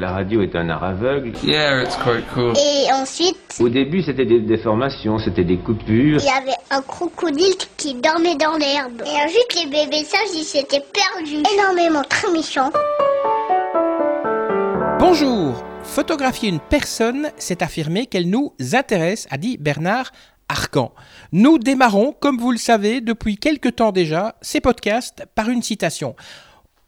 La radio est un art aveugle. Yeah, it's quite cool. Et ensuite, Au début, c'était des déformations, c'était des coupures. il y avait un crocodile qui dormait dans l'herbe. Et ensuite, les bébés sages, ils s'étaient perdus. Énormément, très méchants. Bonjour Photographier une personne, c'est affirmer qu'elle nous intéresse, a dit Bernard Arcan. Nous démarrons, comme vous le savez, depuis quelque temps déjà, ces podcasts par une citation.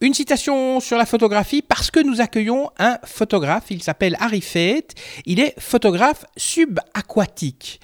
Une citation sur la photographie parce que nous accueillons un photographe, il s'appelle Harry Fate, il est photographe subaquatique.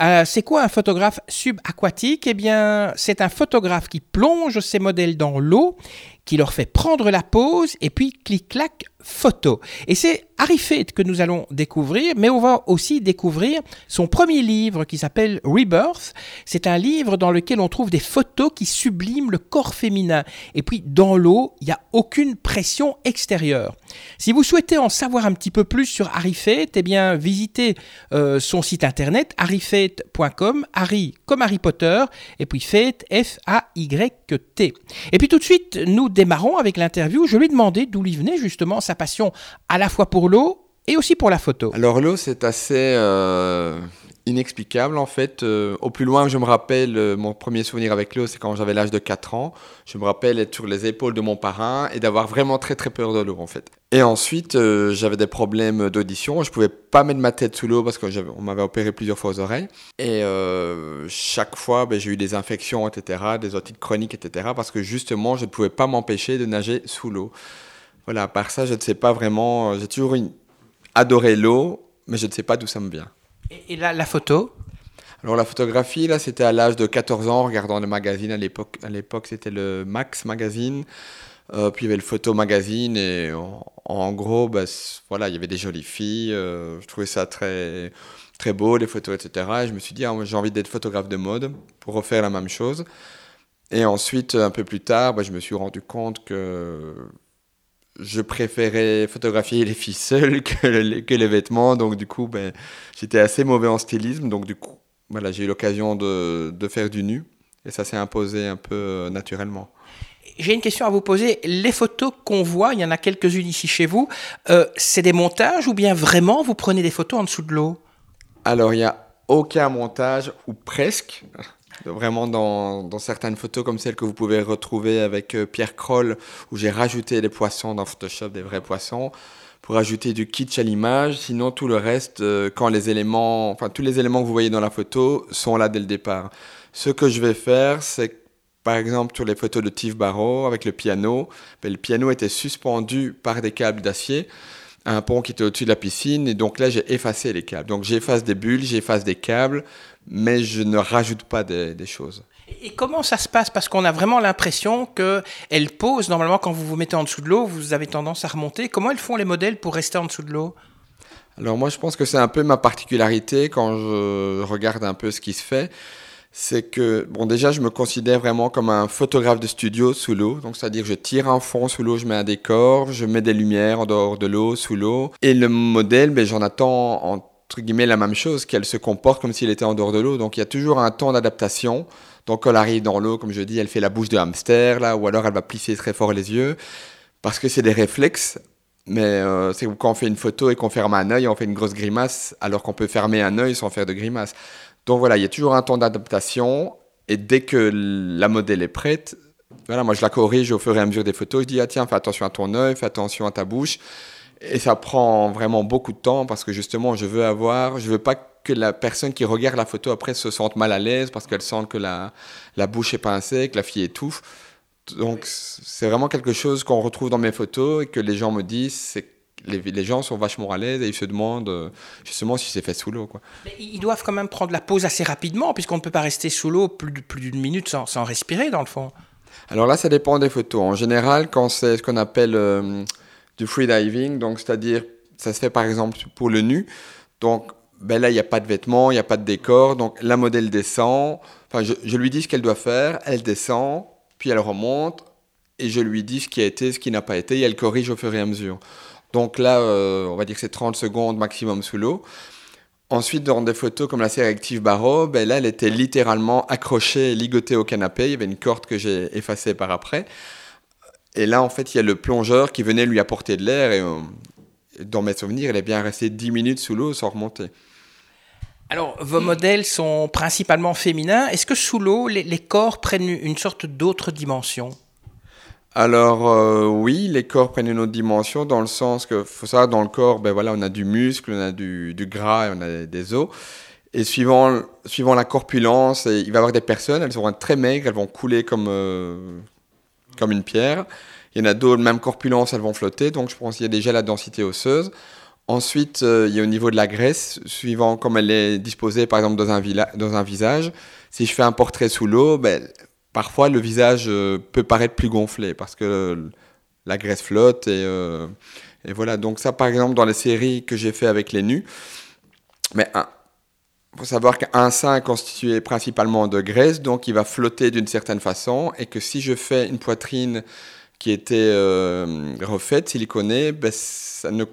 Euh, c'est quoi un photographe subaquatique? Eh bien, c'est un photographe qui plonge ses modèles dans l'eau, qui leur fait prendre la pose et puis clic-clac photo. Et c'est Harry Fate que nous allons découvrir, mais on va aussi découvrir son premier livre qui s'appelle Rebirth. C'est un livre dans lequel on trouve des photos qui subliment le corps féminin. Et puis dans l'eau, il n'y a aucune pression extérieure. Si vous souhaitez en savoir un petit peu plus sur Harry Fate, eh bien visitez euh, son site internet harryfate.com, Harry comme Harry Potter, et puis Fate F-A-Y-T. Et puis tout de suite, nous démarrons avec l'interview. Je lui ai demandé d'où lui venait justement sa passion à la fois pour l'eau et aussi pour la photo. Alors l'eau, c'est assez euh, inexplicable en fait. Euh, au plus loin je me rappelle, euh, mon premier souvenir avec l'eau, c'est quand j'avais l'âge de 4 ans. Je me rappelle être sur les épaules de mon parrain et d'avoir vraiment très très peur de l'eau en fait. Et ensuite, j'avais des problèmes d'audition. Je pouvais pas mettre ma tête sous l'eau parce qu'on m'avait opéré plusieurs fois aux oreilles. Et chaque fois, ben, j'ai eu des infections, etc., des otites chroniques, etc., parce que justement, je ne pouvais pas m'empêcher de nager sous l'eau. Voilà, à part ça, je ne sais pas vraiment. J'ai toujours une- adoré l'eau, mais je ne sais pas d'où ça me vient. Et, et la, la photo? Alors la photographie, là, c'était à l'âge de 14 ans, regardant le magazine. À l'époque, à l'époque c'était le Max Magazine. Euh, puis il y avait le Photo Magazine. Et en, en gros, bah, voilà, il y avait des jolies filles. euh, je trouvais ça très, très beau, les photos, etc. Et je me suis dit, ah, j'ai envie d'être photographe de mode pour refaire la même chose. Et ensuite, un peu plus tard, bah, je me suis rendu compte que je préférais photographier les filles seules que, le- que les vêtements. Donc, du coup, ben, j'étais assez mauvais en stylisme. Donc, du coup, voilà, j'ai eu l'occasion de, de faire du nu. Et ça s'est imposé un peu euh, naturellement. J'ai une question à vous poser. Les photos qu'on voit, il y en a quelques-unes ici chez vous, euh, c'est des montages ou bien vraiment vous prenez des photos en dessous de l'eau? Alors, il n'y a aucun montage, ou presque. Vraiment, dans, certaines photos comme celle que vous pouvez retrouver avec euh, Pierre Kroll, où j'ai rajouté des poissons dans Photoshop, des vrais poissons, pour ajouter du kitsch à l'image. Sinon, tout le reste, euh, quand les éléments, enfin, tous les éléments que vous voyez dans la photo sont là dès le départ. Ce que je vais faire, c'est par exemple, sur les photos de Steve Barrow avec le piano, ben, le piano était suspendu par des câbles d'acier un pont qui était au-dessus de la piscine. Et donc là, j'ai effacé les câbles. Donc j'efface des bulles, j'efface des câbles, mais je ne rajoute pas des, des choses. Et comment ça se passe? Parce qu'on a vraiment l'impression qu'elles posent, normalement, quand vous vous mettez en dessous de l'eau, vous avez tendance à remonter. Comment elles font les modèles pour rester en dessous de l'eau? Alors moi, je pense que c'est un peu ma particularité quand je regarde un peu ce qui se fait. C'est que, bon, déjà, je me considère vraiment comme un photographe de studio sous l'eau. Donc, c'est-à-dire, je tire un fond sous l'eau, je mets un décor, je mets des lumières en dehors de l'eau, sous l'eau. Et le modèle, ben, j'en attends, entre guillemets, la même chose, qu'elle se comporte comme s'il était en dehors de l'eau. Donc, il y a toujours un temps d'adaptation. Donc, quand elle arrive dans l'eau, comme je dis, elle fait la bouche de hamster, là, ou alors elle va plisser très fort les yeux. Parce que c'est des réflexes. Mais euh, c'est quand on fait une photo et qu'on ferme un œil, on fait une grosse grimace, alors qu'on peut fermer un œil sans faire de grimace. Donc voilà, il y a toujours un temps d'adaptation. Et dès que la modèle est prête, voilà, moi je la corrige au fur et à mesure des photos. Je dis, ah tiens, fais attention à ton œil, fais attention à ta bouche. Et ça prend vraiment beaucoup de temps parce que justement, je veux avoir, je veux pas que la personne qui regarde la photo après se sente mal à l'aise parce qu'elle sent que la, la bouche est pincée, que la fille étouffe. Donc c'est vraiment quelque chose qu'on retrouve dans mes photos et que les gens me disent, c'est les, les gens sont vachement à l'aise et ils se demandent euh, justement si c'est fait sous l'eau. quoi. Mais Ils doivent quand même prendre la pause assez rapidement, puisqu'on ne peut pas rester sous l'eau plus, plus d'une minute sans, sans respirer, dans le fond. Alors là, ça dépend des photos. En général, quand c'est ce qu'on appelle euh, du freediving, donc c'est-à-dire, ça se fait par exemple pour le nu. Donc ben là, il n'y a pas de vêtements, il n'y a pas de décor. Donc la modèle descend. Enfin, je, lui dis ce qu'elle doit faire, elle descend, puis elle remonte, et je lui dis ce qui a été, ce qui n'a pas été, et elle corrige au fur et à mesure. Donc là, euh, on va dire que c'est 30 secondes maximum sous l'eau. Ensuite, dans des photos comme la série Active Barreau, ben là, elle était littéralement accrochée, ligotée au canapé. Il y avait une corde que j'ai effacée par après. Et là, en fait, il y a le plongeur qui venait lui apporter de l'air. Et, euh, dans mes souvenirs, il est bien resté 10 minutes sous l'eau sans remonter. Alors, vos modèles sont principalement féminins. Est-ce que sous l'eau, les, corps prennent une sorte d'autre dimension? Alors euh, oui, les corps prennent une autre dimension dans le sens que faut savoir dans le corps, ben voilà, on a du muscle, on a du, gras et on a des os. Et suivant, suivant la corpulence, il va y avoir des personnes, elles seront très maigres, elles vont couler comme, euh, comme une pierre. Il y en a d'autres, même corpulence, elles vont flotter. Donc je pense qu'il y a déjà la densité osseuse. Ensuite, euh, il y a au niveau de la graisse, suivant comme elle est disposée, par exemple, dans un, dans un visage. Si je fais un portrait sous l'eau, ben, parfois le visage euh, peut paraître plus gonflé parce que la graisse flotte. Et, euh, et, voilà, donc ça, par exemple, dans les séries que j'ai fait avec les nus, mais il faut savoir qu'un sein est constitué principalement de graisse, donc il va flotter d'une certaine façon, et que si je fais une poitrine qui était refaite, siliconée, ben, ça ne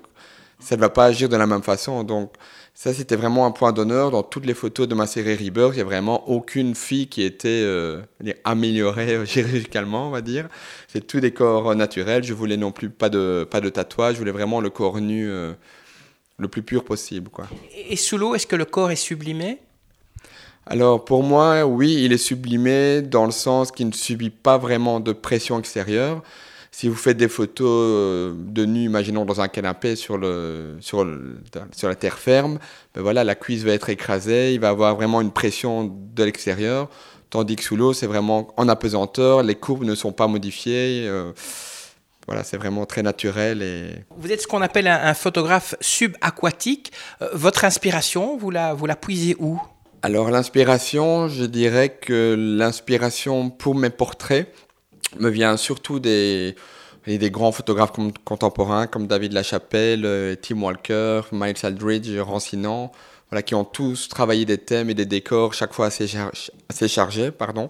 ça va pas agir de la même façon. Donc, ça, c'était vraiment un point d'honneur. Dans toutes les photos de ma série Rebirth, il n'y a vraiment aucune fille qui était euh, améliorée euh, chirurgicalement, on va dire. C'est tout des corps naturels. Je voulais non plus pas de, pas de tatouage. Je voulais vraiment le corps nu euh, le plus pur possible. Quoi. Et sous l'eau, est-ce que le corps est sublimé? Alors pour moi, oui, il est sublimé dans le sens qu'il ne subit pas vraiment de pression extérieure si vous faites des photos euh, de nu, imaginons dans un canapé sur, le, sur, sur la terre ferme, ben voilà, la cuisse va être écrasée, il va avoir vraiment une pression de l'extérieur, tandis que sous l'eau, c'est vraiment en apesanteur, les courbes ne sont pas modifiées. Euh, voilà, c'est vraiment très naturel. Et... Vous êtes ce qu'on appelle un, photographe subaquatique. Euh, votre inspiration, vous la, vous la puisez où? Alors l'inspiration, je dirais que l'inspiration pour mes portraits, me vient surtout des, des grands photographes contemporains comme David Lachapelle, euh, Tim Walker, Miles Aldridge, Rancinan, voilà, qui ont tous travaillé des thèmes et des décors chaque fois assez, assez chargés, pardon,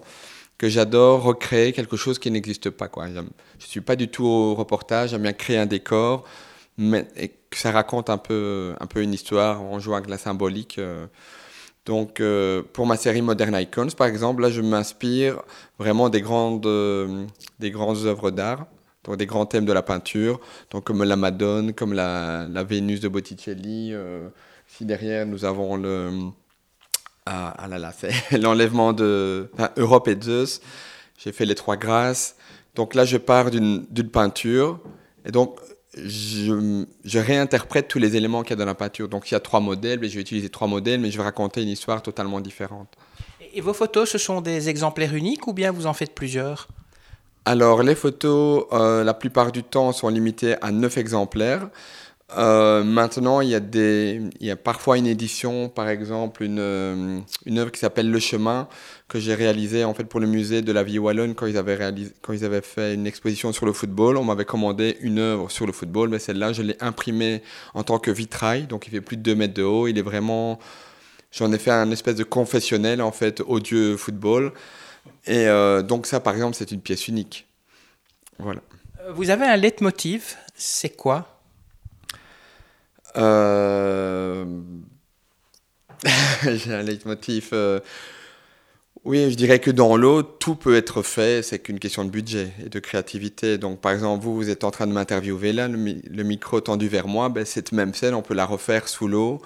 que j'adore recréer quelque chose qui n'existe pas. Quoi. Je ne suis pas du tout au reportage, j'aime bien créer un décor, mais que ça raconte un peu, un peu une histoire en jouant avec la symbolique. Euh, donc, euh, pour ma série Modern Icons, par exemple, là, je m'inspire vraiment des grandes, euh, des grandes œuvres d'art, donc des grands thèmes de la peinture, donc comme la Madone, comme la, la Vénus de Botticelli. Euh, derrière, nous avons le. Ah, ah là là, c'est l'enlèvement de Europe et Zeus. J'ai fait les trois grâces. Donc là, je pars d'une peinture. Et donc, je, réinterprète tous les éléments qu'il y a dans la peinture. Donc il y a trois modèles, mais je vais utiliser trois modèles, mais je vais raconter une histoire totalement différente. Et vos photos, ce sont des exemplaires uniques ou bien vous en faites plusieurs? Alors les photos, euh, la plupart du temps, sont limitées à neuf exemplaires. Euh, maintenant, il y, a des, il y a parfois une édition, par exemple, une, euh, une œuvre qui s'appelle Le Chemin, que j'ai réalisée en fait pour le musée de la vie wallonne quand ils avaient, réalisé, quand ils avaient fait une exposition sur le football. On m'avait commandé une œuvre sur le football, mais celle-là, je l'ai imprimée en tant que vitrail, donc il fait plus de 2 mètres de haut. Il est vraiment. J'en ai fait un espèce de confessionnel, en fait, au dieu football. Et euh, donc, ça, par exemple, c'est une pièce unique. Voilà. Vous avez un leitmotiv, c'est quoi? Euh, j'ai un leitmotiv. Euh, oui, je dirais que dans l'eau, tout peut être fait, c'est qu'une question de budget et de créativité. Donc, par exemple, vous, vous êtes en train de m'interviewer là, le, micro tendu vers moi, ben, cette même scène, on peut la refaire sous l'eau,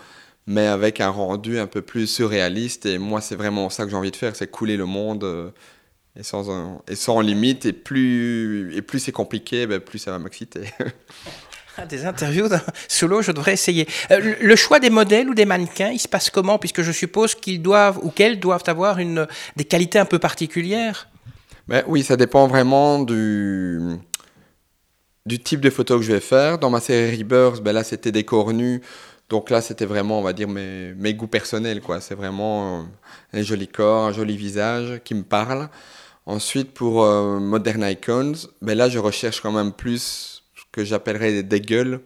mais avec un rendu un peu plus surréaliste. Et moi, c'est vraiment ça que j'ai envie de faire, c'est couler le monde euh, et, sans, limite. Et plus, et plus c'est compliqué, ben, plus ça va m'exciter. Ah, des interviews sous je devrais essayer. Euh, le choix des modèles ou des mannequins, il se passe comment Puisque je suppose qu'ils doivent ou qu'elles doivent avoir une, des qualités un peu particulières? Ben, oui, ça dépend vraiment du, type de photo que je vais faire. Dans ma série Rebirth, ben là, c'était des corps nus. Donc là, c'était vraiment, on va dire, mes, mes goûts personnels. quoi. C'est vraiment euh, un joli corps, un joli visage qui me parle. Ensuite, pour euh, Modern Icons, ben là, je recherche quand même plus que j'appellerais des gueules,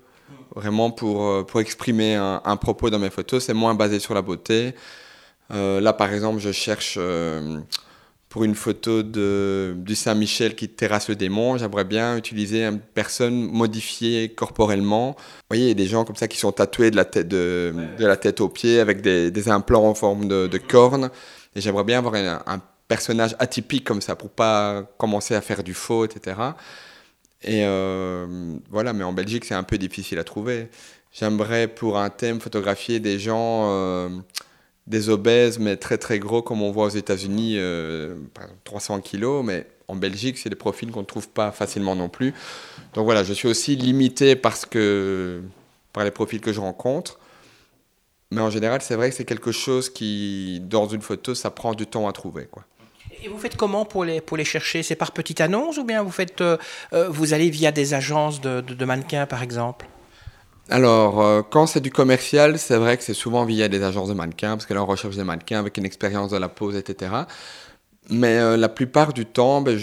vraiment pour, euh, pour exprimer un, propos dans mes photos. C'est moins basé sur la beauté. Euh, là, par exemple, je cherche euh, pour une photo de, du Saint-Michel qui terrasse le démon. J'aimerais bien utiliser une personne modifiée corporellement. Vous voyez, il y a des gens comme ça qui sont tatoués de la tête, de, de la tête aux pieds avec des, implants en forme de, de cornes. Et j'aimerais bien avoir un, un personnage atypique comme ça pour pas commencer à faire du faux, etc. Et euh, voilà, mais en Belgique, c'est un peu difficile à trouver. J'aimerais pour un thème photographier des gens, euh, des obèses, mais très très gros, comme on voit aux États-Unis, euh, 300 kilos, mais en Belgique, c'est des profils qu'on ne trouve pas facilement non plus. Donc voilà, je suis aussi limité parce que, par les profils que je rencontre. Mais en général, c'est vrai que c'est quelque chose qui, dans une photo, ça prend du temps à trouver. Quoi. Et vous faites comment pour les, pour les chercher? C'est par petite annonce ou bien vous, faites, euh, euh, vous allez via des agences de, de, mannequins, par exemple? Alors, euh, quand c'est du commercial, c'est vrai que c'est souvent via des agences de mannequins, parce que là, on recherche des mannequins avec une expérience de la pose, etc. Mais la plupart du temps, ben,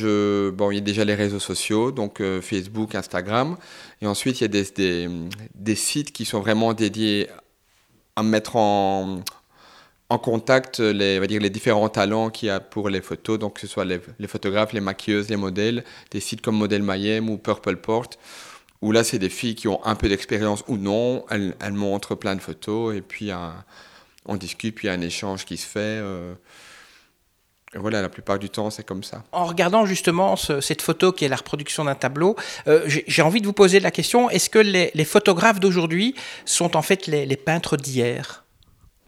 bon, il y a déjà les réseaux sociaux, donc Facebook, Instagram. Et ensuite, il y a des, des, sites qui sont vraiment dédiés à mettre en, en contact les, va dire, les différents talents qu'il y a pour les photos, donc que ce soit les, photographes, les maquilleuses, les modèles, des sites comme Model Mayhem ou Purple Port, où là, c'est des filles qui ont un peu d'expérience ou non, elles, montrent plein de photos et puis un, on discute, puis il y a un échange qui se fait. Euh, voilà, la plupart du temps, c'est comme ça. En regardant justement ce, cette photo qui est la reproduction d'un tableau, euh, j'ai envie de vous poser la question, est-ce que les, photographes d'aujourd'hui sont en fait les peintres d'hier?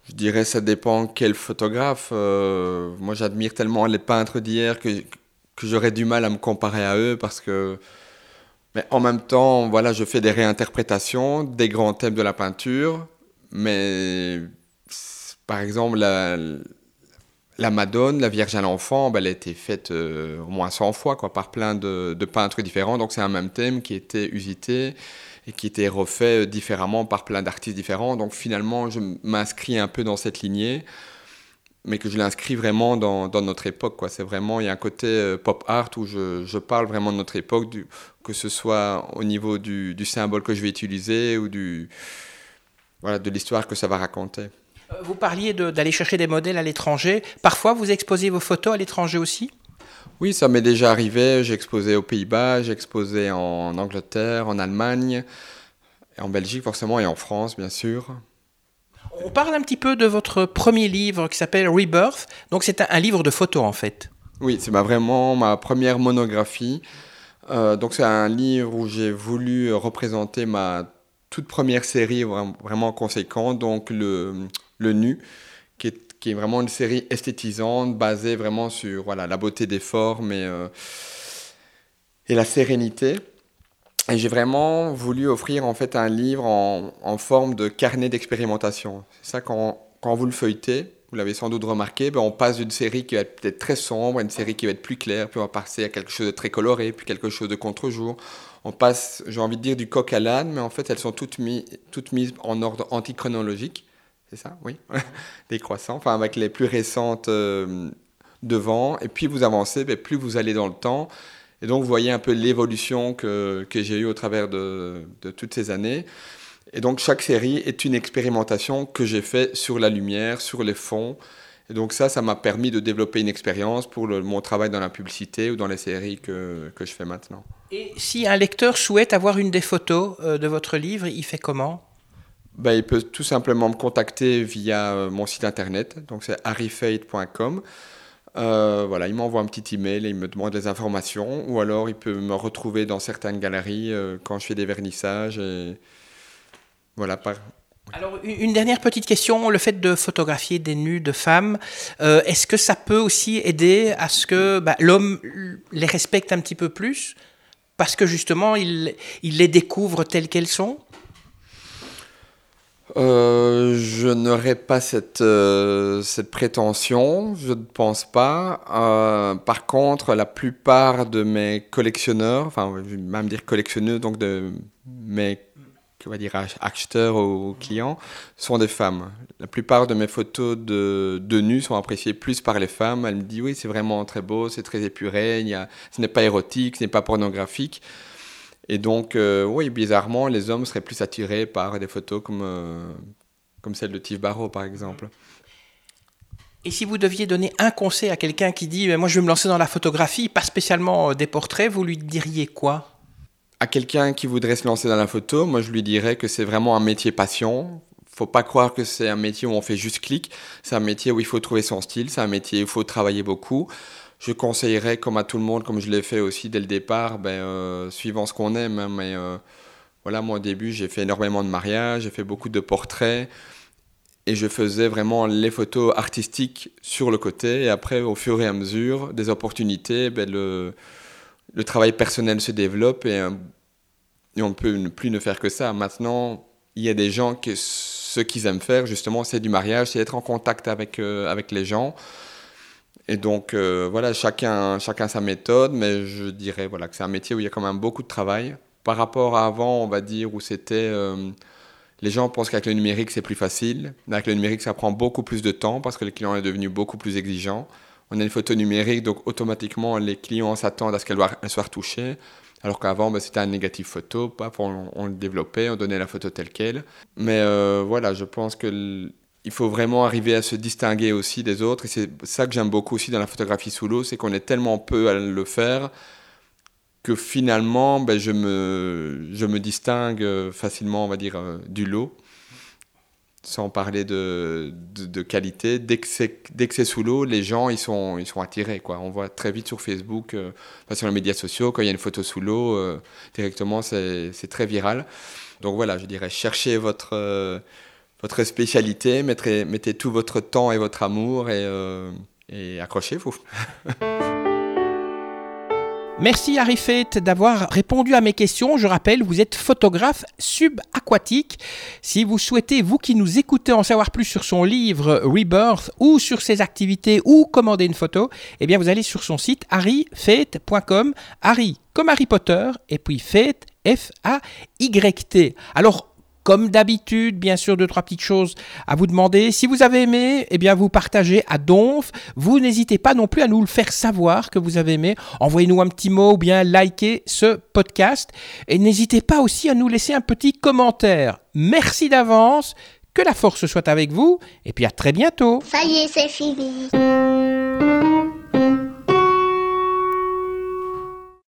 Je dirais ça dépend quel photographe. Euh, moi, j'admire tellement les peintres d'hier que, que j'aurais du mal à me comparer à eux parce que... Mais en même temps, voilà, je fais des réinterprétations des grands thèmes de la peinture, mais par exemple, la, la Madone, la Vierge à l'enfant, ben, elle a été faite euh, au moins 100 fois quoi, par plein de, de peintres différents. Donc c'est un même thème qui était usité et qui était refait euh, différemment par plein d'artistes différents. Donc finalement, je m'inscris un peu dans cette lignée, mais que je l'inscris vraiment dans, notre époque. C'est vraiment, il y a un côté euh, pop art où je, parle vraiment de notre époque, que ce soit au niveau du, du, symbole que je vais utiliser ou du, voilà, de l'histoire que ça va raconter. Vous parliez d'aller chercher des modèles à l'étranger. Parfois, vous exposez vos photos à l'étranger aussi? Oui, ça m'est déjà arrivé. J'ai exposé aux Pays-Bas, j'ai exposé en Angleterre, en Allemagne, en Belgique forcément et en France, bien sûr. On parle un petit peu de votre premier livre qui s'appelle Rebirth. Donc c'est un, un, livre de photos en fait. Oui, c'est vraiment ma première monographie. Euh, donc c'est un livre où j'ai voulu représenter ma toute première série vraiment conséquente, donc le, le Nu, qui est, qui est, vraiment une série esthétisante, basée vraiment sur voilà, la beauté des formes et, euh, et la sérénité. Et j'ai vraiment voulu offrir en fait un livre en, en forme de carnet d'expérimentation. C'est ça quand, quand vous le feuilletez, vous l'avez sans doute remarqué, ben on passe d'une série qui va être peut-être très sombre à une série qui va être plus claire, puis on va passer à quelque chose de très coloré, puis quelque chose de contre-jour. On passe, j'ai envie de dire, du coq à l'âne, mais en fait elles sont toutes, mis, toutes mises en ordre antichronologique c'est ça, oui, décroissant, enfin avec les plus récentes euh, devant, et puis vous avancez, plus vous allez dans le temps, et donc vous voyez un peu l'évolution que, que j'ai eue au travers de, de, toutes ces années. Et donc chaque série est une expérimentation que j'ai faite sur la lumière, sur les fonds, et donc ça, ça m'a permis de développer une expérience pour mon travail dans la publicité ou dans les séries que, que je fais maintenant. Et si un lecteur souhaite avoir une des photos euh, de votre livre, il fait comment? Ben, il peut tout simplement me contacter via euh, mon site internet, donc c'est harryfate.com. Euh, voilà, il m'envoie un petit email et il me demande des informations, ou alors il peut me retrouver dans certaines galeries euh, quand je fais des vernissages. Voilà. Alors, une dernière petite question, le fait de photographier des nus de femmes, est-ce que ça peut aussi aider à ce que bah, l'homme les respecte un petit peu plus? Parce que justement, il les découvre telles qu'elles sont? Euh, je n'aurais pas cette, euh, cette prétention, je ne pense pas. Euh, par contre, la plupart de mes collectionneurs, enfin, je vais même dire collectionneurs, donc de mes on va dire, acheteurs ou clients, sont des femmes. La plupart de mes photos de, de nus sont appréciées plus par les femmes. Elles me disent oui, c'est vraiment très beau, c'est très épuré, il y a, ce n'est pas érotique, ce n'est pas pornographique. Et donc, euh, oui, bizarrement, les hommes seraient plus attirés par des photos comme, euh, comme celle de Steve Barrow, par exemple. Et si vous deviez donner un conseil à quelqu'un qui dit Moi, je vais me lancer dans la photographie, pas spécialement des portraits, vous lui diriez quoi? À quelqu'un qui voudrait se lancer dans la photo, moi, je lui dirais que c'est vraiment un métier passion. Faut pas croire que c'est un métier où on fait juste clic. C'est un métier où il faut trouver son style. C'est un métier où il faut travailler beaucoup je conseillerais, comme à tout le monde, comme je l'ai fait aussi dès le départ, ben, euh, suivant ce qu'on aime. Hein, mais euh, voilà, moi au début, j'ai fait énormément de mariages, j'ai fait beaucoup de portraits. Et je faisais vraiment les photos artistiques sur le côté. Et après, au fur et à mesure des opportunités, ben, le, le travail personnel se développe et, et on ne peut plus ne faire que ça. Maintenant, il y a des gens que ce qu'ils aiment faire, justement, c'est du mariage, c'est être en contact avec, avec les gens. Et donc, euh, voilà, chacun, chacun sa méthode, mais je dirais voilà, que c'est un métier où il y a quand même beaucoup de travail. Par rapport à avant, on va dire, où c'était. Euh, les gens pensent qu'avec le numérique, c'est plus facile. Avec le numérique, ça prend beaucoup plus de temps parce que le client est devenu beaucoup plus exigeant. On a une photo numérique, donc automatiquement, les clients s'attendent à ce qu'elle soit retouchée. Alors qu'avant, ben, c'était un négatif photo, on, le développait, on donnait la photo telle qu'elle. Mais euh, voilà, je pense que il faut vraiment arriver à se distinguer aussi des autres. Et c'est ça que j'aime beaucoup aussi dans la photographie sous l'eau, c'est qu'on est tellement peu à le faire que finalement, ben, je, me, je me distingue facilement, on va dire, euh, du lot. Sans parler de, de, qualité, dès que c'est sous l'eau, les gens ils sont, ils sont attirés. Quoi. On voit très vite sur Facebook, euh, sur les médias sociaux, quand il y a une photo sous l'eau, euh, directement c'est très viral. Donc voilà, je dirais, cherchez votre, votre spécialité, mettez, tout votre temps et votre amour et, euh, accrochez-vous. Merci Harry Fate d'avoir répondu à mes questions. Je rappelle, vous êtes photographe subaquatique. Si vous souhaitez, vous qui nous écoutez, en savoir plus sur son livre Rebirth ou sur ses activités ou commander une photo, eh bien vous allez sur son site harryfate.com. Harry comme Harry Potter et puis Fate F-A-Y-T. Alors comme d'habitude, bien sûr, deux, trois petites choses à vous demander. Si vous avez aimé, eh bien, vous partagez à Donf. Vous n'hésitez pas non plus à nous le faire savoir que vous avez aimé. Envoyez-nous un petit mot ou bien likez ce podcast. Et n'hésitez pas aussi à nous laisser un petit commentaire. Merci d'avance. Que la force soit avec vous. Et puis à très bientôt. Ça y est, c'est fini.